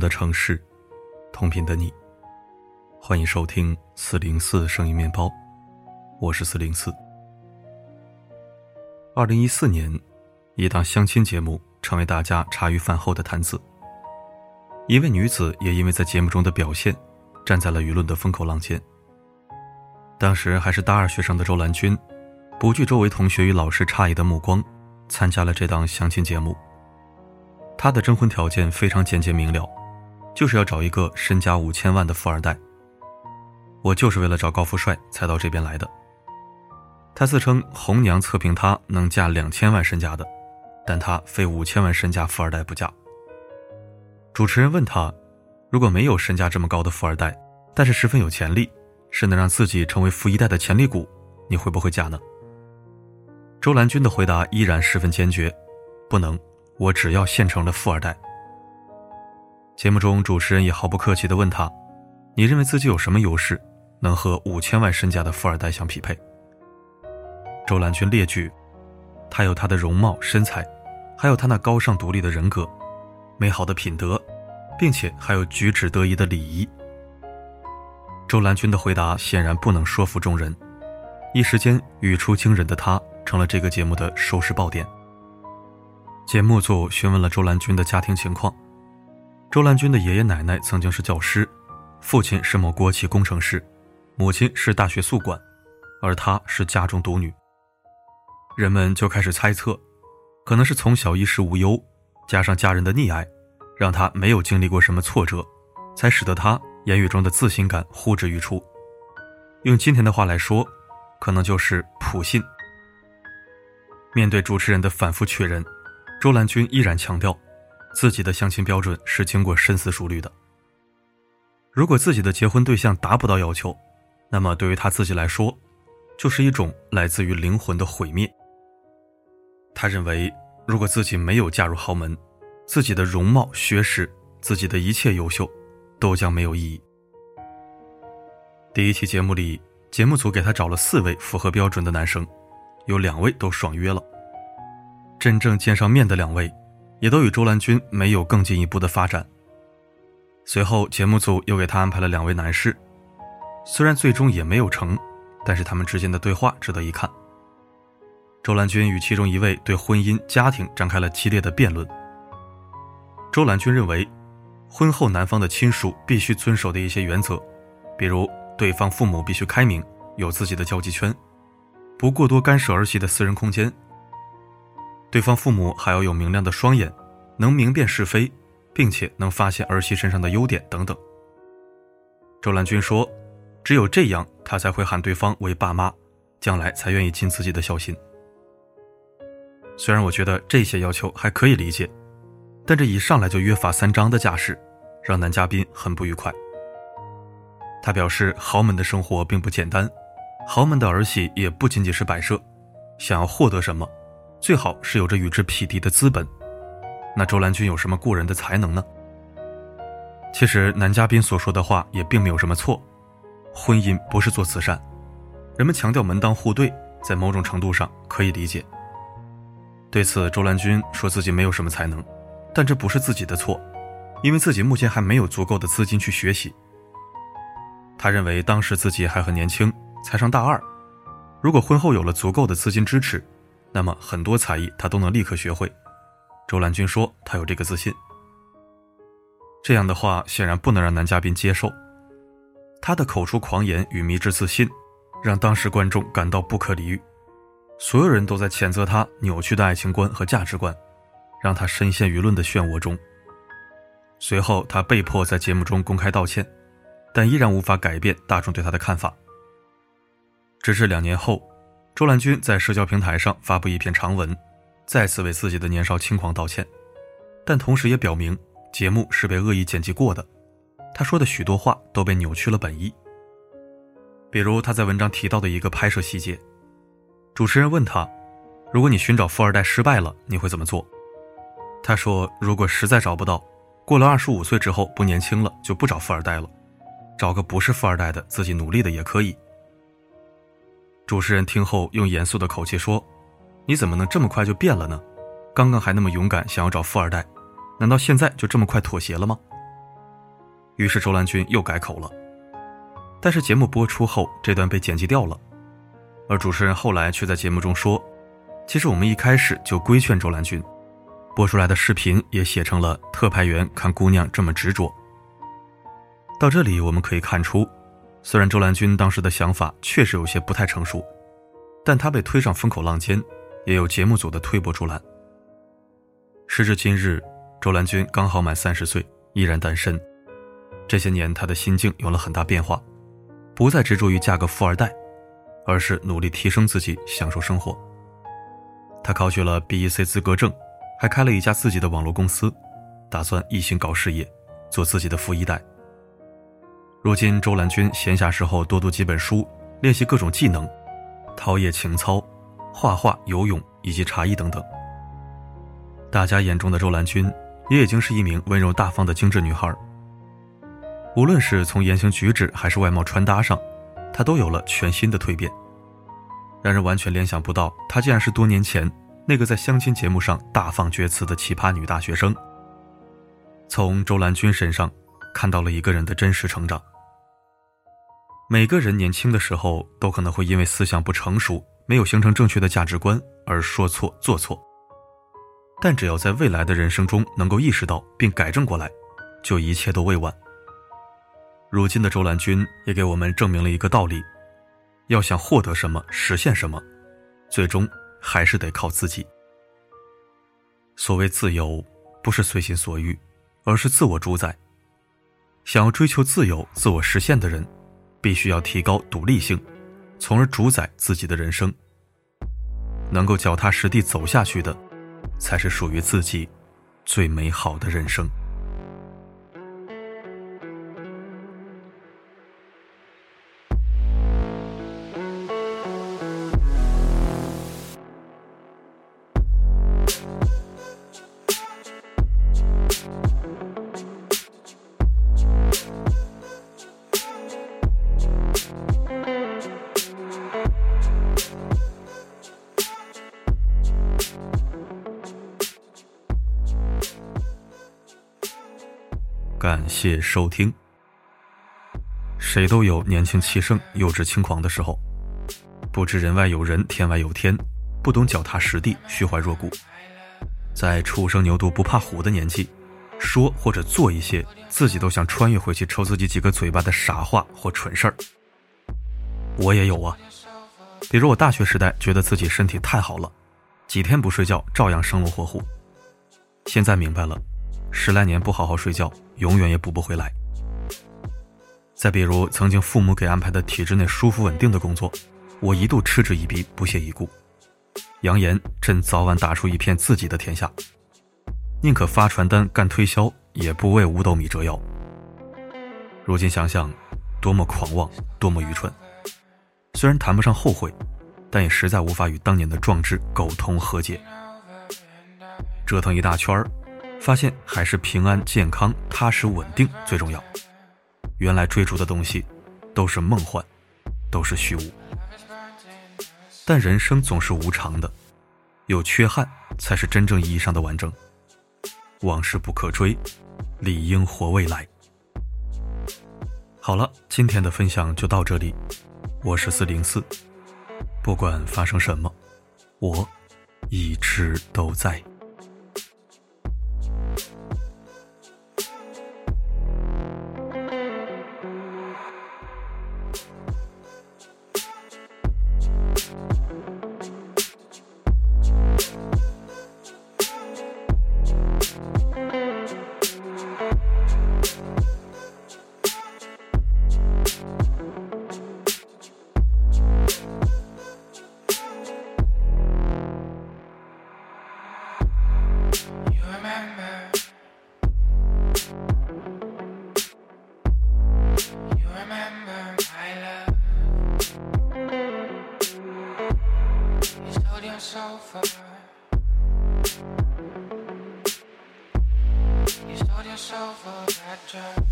的城市，同频的你，欢迎收听四零四声音面包，我是四零四。二零一四年，一档相亲节目成为大家茶余饭后的谈资。一位女子也因为在节目中的表现，站在了舆论的风口浪尖。当时还是大二学生的周兰君，不惧周围同学与老师诧异的目光，参加了这档相亲节目。他的征婚条件非常简洁明了，就是要找一个身家五千万的富二代。我就是为了找高富帅才到这边来的。他自称红娘测评他能嫁两千万身家的，但他非五千万身家富二代不嫁。主持人问他，如果没有身价这么高的富二代，但是十分有潜力，是能让自己成为富一代的潜力股，你会不会嫁呢？周兰君的回答依然十分坚决，不能。我只要现成的富二代。节目中，主持人也毫不客气地问他：“你认为自己有什么优势，能和五千万身价的富二代相匹配？”周兰君列举：他有他的容貌、身材，还有他那高尚独立的人格、美好的品德，并且还有举止得宜的礼仪。周兰君的回答显然不能说服众人，一时间语出惊人的他成了这个节目的收视爆点。节目组询问了周兰君的家庭情况。周兰君的爷爷奶奶曾经是教师，父亲是某国企工程师，母亲是大学宿管，而她是家中独女。人们就开始猜测，可能是从小衣食无忧，加上家人的溺爱，让她没有经历过什么挫折，才使得她言语中的自信感呼之欲出。用今天的话来说，可能就是普信。面对主持人的反复确认。周兰君依然强调，自己的相亲标准是经过深思熟虑的。如果自己的结婚对象达不到要求，那么对于他自己来说，就是一种来自于灵魂的毁灭。他认为，如果自己没有嫁入豪门，自己的容貌、学识、自己的一切优秀，都将没有意义。第一期节目里，节目组给他找了四位符合标准的男生，有两位都爽约了。真正见上面的两位，也都与周兰君没有更进一步的发展。随后，节目组又给他安排了两位男士，虽然最终也没有成，但是他们之间的对话值得一看。周兰君与其中一位对婚姻家庭展开了激烈的辩论。周兰君认为，婚后男方的亲属必须遵守的一些原则，比如对方父母必须开明，有自己的交际圈，不过多干涉儿媳的私人空间。对方父母还要有明亮的双眼，能明辨是非，并且能发现儿媳身上的优点等等。周兰君说：“只有这样，他才会喊对方为爸妈，将来才愿意尽自己的孝心。”虽然我觉得这些要求还可以理解，但这一上来就约法三章的架势，让男嘉宾很不愉快。他表示，豪门的生活并不简单，豪门的儿媳也不仅仅是摆设，想要获得什么。最好是有着与之匹敌的资本，那周兰君有什么过人的才能呢？其实男嘉宾所说的话也并没有什么错，婚姻不是做慈善，人们强调门当户对，在某种程度上可以理解。对此，周兰君说自己没有什么才能，但这不是自己的错，因为自己目前还没有足够的资金去学习。他认为当时自己还很年轻，才上大二，如果婚后有了足够的资金支持。那么很多才艺他都能立刻学会。周兰君说他有这个自信。这样的话显然不能让男嘉宾接受。他的口出狂言与迷之自信，让当时观众感到不可理喻。所有人都在谴责他扭曲的爱情观和价值观，让他深陷舆论的漩涡中。随后他被迫在节目中公开道歉，但依然无法改变大众对他的看法。直至两年后。周兰君在社交平台上发布一篇长文，再次为自己的年少轻狂道歉，但同时也表明节目是被恶意剪辑过的，他说的许多话都被扭曲了本意。比如他在文章提到的一个拍摄细节，主持人问他：“如果你寻找富二代失败了，你会怎么做？”他说：“如果实在找不到，过了二十五岁之后不年轻了，就不找富二代了，找个不是富二代的，自己努力的也可以。”主持人听后用严肃的口气说：“你怎么能这么快就变了呢？刚刚还那么勇敢，想要找富二代，难道现在就这么快妥协了吗？”于是周兰君又改口了。但是节目播出后，这段被剪辑掉了，而主持人后来却在节目中说：“其实我们一开始就规劝周兰君，播出来的视频也写成了特派员看姑娘这么执着。”到这里我们可以看出，虽然周兰君当时的想法确实有些不太成熟，但她被推上风口浪尖，也有节目组的推波助澜。时至今日，周兰君刚好满三十岁，依然单身。这些年，她的心境有了很大变化。不再执着于嫁个富二代，而是努力提升自己，享受生活。他考取了 BEC 资格证，还开了一家自己的网络公司，打算一心搞事业，做自己的富一代。如今，周兰君闲暇时候多读几本书，练习各种技能，陶冶情操，画画、游泳以及茶艺等等。大家眼中的周兰君，也已经是一名温柔大方的精致女孩。无论是从言行举止还是外貌穿搭上，她都有了全新的蜕变，让人完全联想不到她竟然是多年前那个在相亲节目上大放厥词的奇葩女大学生。从周兰君身上看到了一个人的真实成长。每个人年轻的时候都可能会因为思想不成熟，没有形成正确的价值观而说错做错，但只要在未来的人生中能够意识到并改正过来，就一切都未晚。如今的周兰君也给我们证明了一个道理：要想获得什么、实现什么，最终还是得靠自己。所谓自由，不是随心所欲，而是自我主宰。想要追求自由、自我实现的人，必须要提高独立性，从而主宰自己的人生。能够脚踏实地走下去的，才是属于自己最美好的人生。感谢收听。谁都有年轻气盛、幼稚轻狂的时候，不知人外有人，天外有天，不懂脚踏实地，虚怀若谷，在初生牛犊不怕虎的年纪，说或者做一些自己都想穿越回去抽自己几个嘴巴的傻话或蠢事儿。我也有啊，比如我大学时代觉得自己身体太好了，几天不睡觉照样生龙活虎，现在明白了。十来年不好好睡觉，永远也补不回来。再比如，曾经父母给安排的体制内舒服稳定的工作，我一度嗤之以鼻，不屑一顾，扬言朕早晚打出一片自己的天下，宁可发传单干推销，也不为五斗米折腰。如今想想，多么狂妄，多么愚蠢！虽然谈不上后悔，但也实在无法与当年的壮志苟同和解。折腾一大圈。发现还是平安、健康、踏实、稳定最重要。原来追逐的东西都是梦幻，都是虚无。但人生总是无常的，有缺憾才是真正意义上的完整。往事不可追，理应活未来。好了，今天的分享就到这里。我是四零四，不管发生什么，我一直都在。us over. You sold yourself a bad job.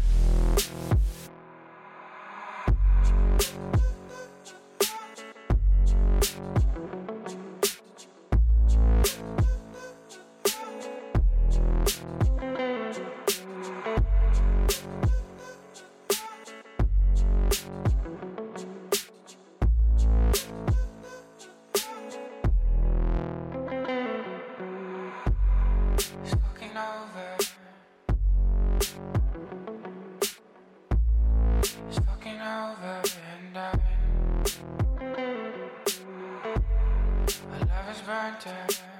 doctor.